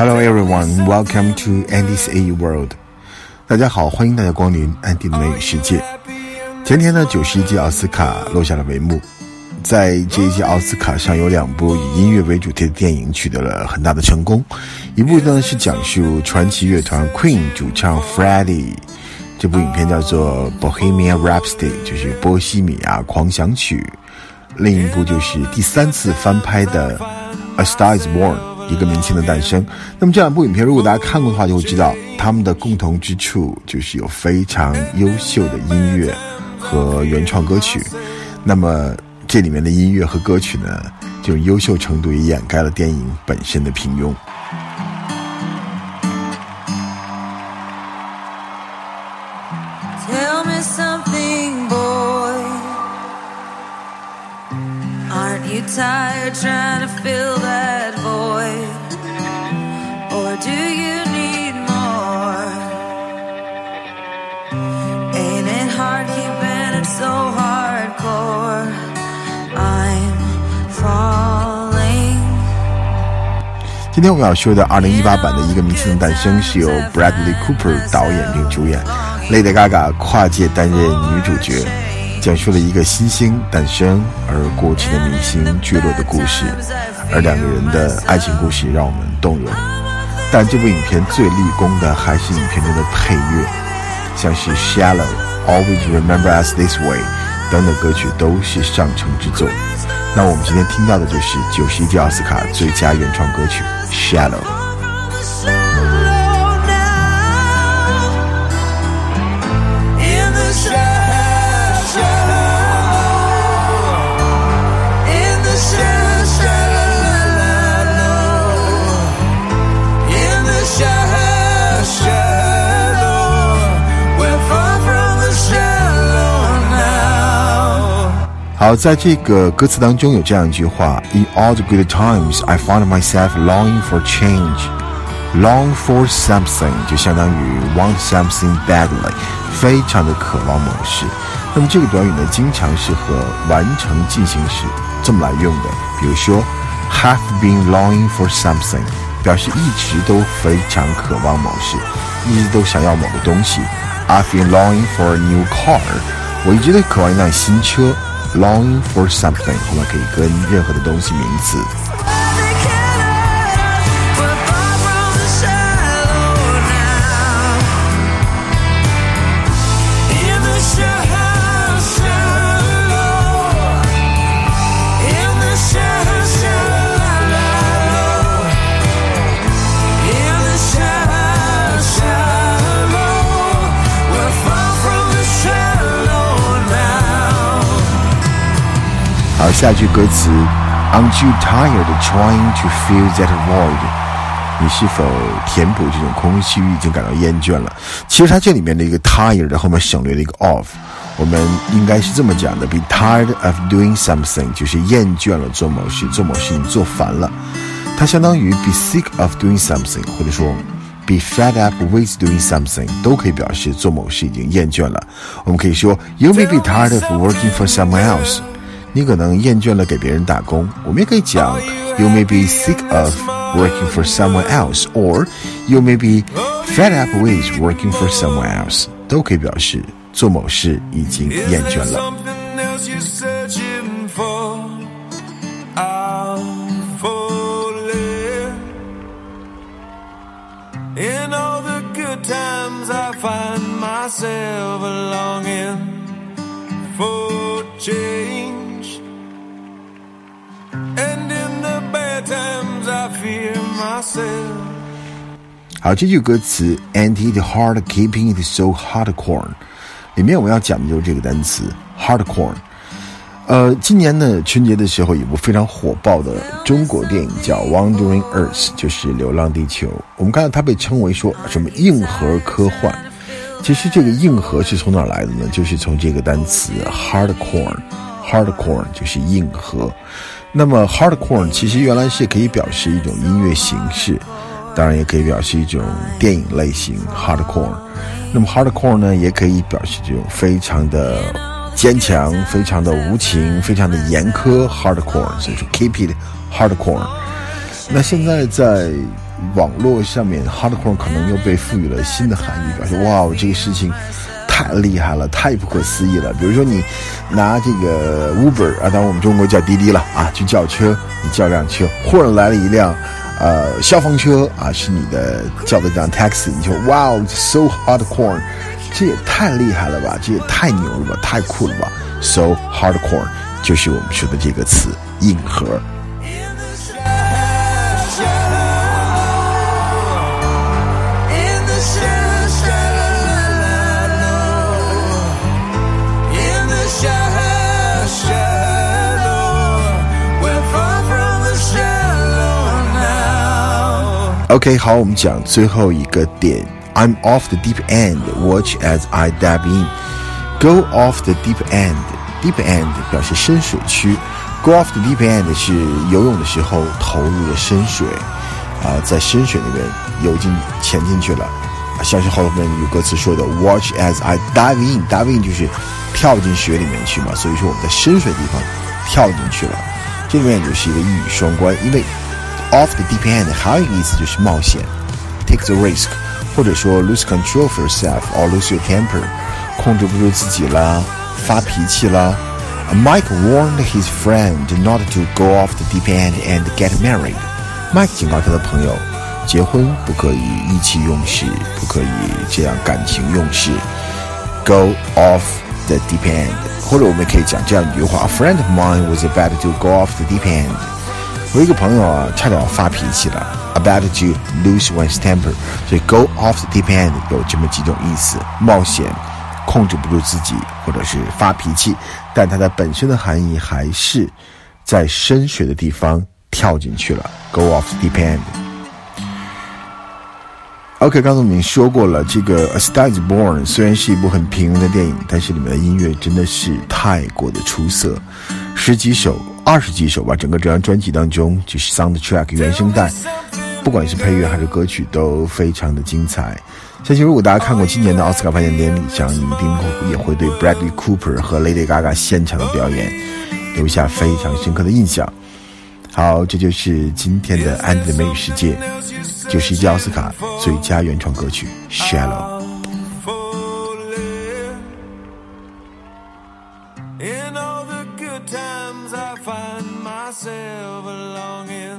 Hello everyone, welcome to Andy's A World. 大家好，欢迎大家光临安迪的美语世界。前天呢，九十一届奥斯卡落下了帷幕。在这一届奥斯卡上，有两部以音乐为主题的电影取得了很大的成功。一部呢是讲述传奇乐团 Queen 主唱 Freddie，这部影片叫做《Bohemian Rhapsody》，就是《波西米亚狂想曲》。另一部就是第三次翻拍的《A Star Is Born》，一个明星的诞生。那么这两部影片，如果大家看过的话，就会知道他们的共同之处就是有非常优秀的音乐和原创歌曲。那么这里面的音乐和歌曲呢，就优秀程度也掩盖了电影本身的平庸。Tired trying to fill 今天我们要说的2018版的一个明星的诞生是由 Bradley Cooper 导演并主演，Lady Gaga 跨界担任女主角，讲述了一个新星诞生而过去的明星坠落的故事，而两个人的爱情故事让我们动容。但这部影片最立功的还是影片中的配乐，像是 Shallow、Always Remember Us This Way 等等歌曲都是上乘之作。那我们今天听到的就是九十一届奥斯卡最佳原创歌曲《Shallow》。好，在这个歌词当中有这样一句话：In all the good times, I found myself longing for change. Long for something 就相当于 want something badly，非常的渴望某事。那么这个短语呢，经常是和完成进行时这么来用的。比如说，have been longing for something，表示一直都非常渴望某事，一直都想要某个东西。I've been longing for a new car，我一直都渴望一辆新车。Long for something 后面可以跟任何的东西名词。下句歌词，Aren't you tired trying to fill that void？你是否填补这种空虚已经感到厌倦了？其实它这里面的一个 tired 后面省略了一个 of，我们应该是这么讲的：be tired of doing something，就是厌倦了做某事，做某事你做烦了。它相当于 be sick of doing something，或者说 be fed up with doing something，都可以表示做某事已经厌倦了。我们可以说 You may be tired of working for someone else。你可能厌倦了给别人打工。我们也可以讲，You may be sick of working for someone else，or you may be fed up with working for someone else，都可以表示做某事已经厌倦了。 something else you're searching for? I'm falling. In all the good times, I find myself longing for change. 好，这句歌词，And it hard keeping it so hardcore，里面我们要讲的就是这个单词 hardcore。呃，今年呢春节的时候，有部非常火爆的中国电影叫《Wandering Earth》，就是《流浪地球》。我们看到它被称为说什么硬核科幻。其实这个硬核是从哪来的呢？就是从这个单词 hardcore，hardcore 就是硬核。那么 hardcore 其实原来是可以表示一种音乐形式，当然也可以表示一种电影类型 hardcore。那么 hardcore 呢，也可以表示这种非常的坚强、非常的无情、非常的严苛 hardcore。所以说 keep it hardcore。那现在在网络上面 hardcore 可能又被赋予了新的含义，表示哇，这个事情太厉害了，太不可思议了。比如说你拿这个 Uber 啊，当然我们中国叫滴滴了啊，去叫车，你叫辆车，忽然来了一辆呃消防车啊，是你的叫的这辆 taxi，你就哇，so hardcore，这也太厉害了吧，这也太牛了吧，太酷了吧，so hardcore 就是我们说的这个词硬核。OK，好，我们讲最后一个点。I'm off the deep end. Watch as I dive in. Go off the deep end. Deep end 表示深水区。Go off the deep end 是游泳的时候投入的深水，啊、在深水里面游进潜进去了。啊像是后面有歌词说的，Watch as I dive in. Dive in 就是跳进水里面去嘛，所以说我们在深水地方跳进去了。这里面就是一个一语双关，因为 off the deep end 还有一个意思就是冒险，take the risk，或者说 lose control of yourself or lose your temper，控制不住自己啦，发脾气啦。Mike warned his friend not to go off the deep end and get married. Mike 警告他的朋友，结婚不可以意气用事，不可以这样感情用事。Go off the deep end，或者我们可以讲这样一句话：A friend of mine was about to go off the deep end。 我一个朋友啊，差点发脾气了，about to lose one's temper。所以 go off the deep end 有这么几种意思：冒险、控制不住自己，或者是发脾气。但它的本身的含义还是在深水的地方跳进去了，go off the deep end。OK，刚才我们说过了，这个《A Star Is Born》虽然是一部很平庸的电影，但是里面的音乐真的是太过的出色，十几首、二十几首吧，整个这张专辑当中，就是 soundtrack 原声带，不管是配乐还是歌曲，都非常的精彩。相信如果大家看过今年的奥斯卡颁奖典礼想，你一定会也会对 Bradley Cooper 和 Lady Gaga 现场的表演留下非常深刻的印象。好，这就是今天的安迪的美语世界，就是一届奥斯卡最佳原创歌曲《Shallow》。Myself longing for change.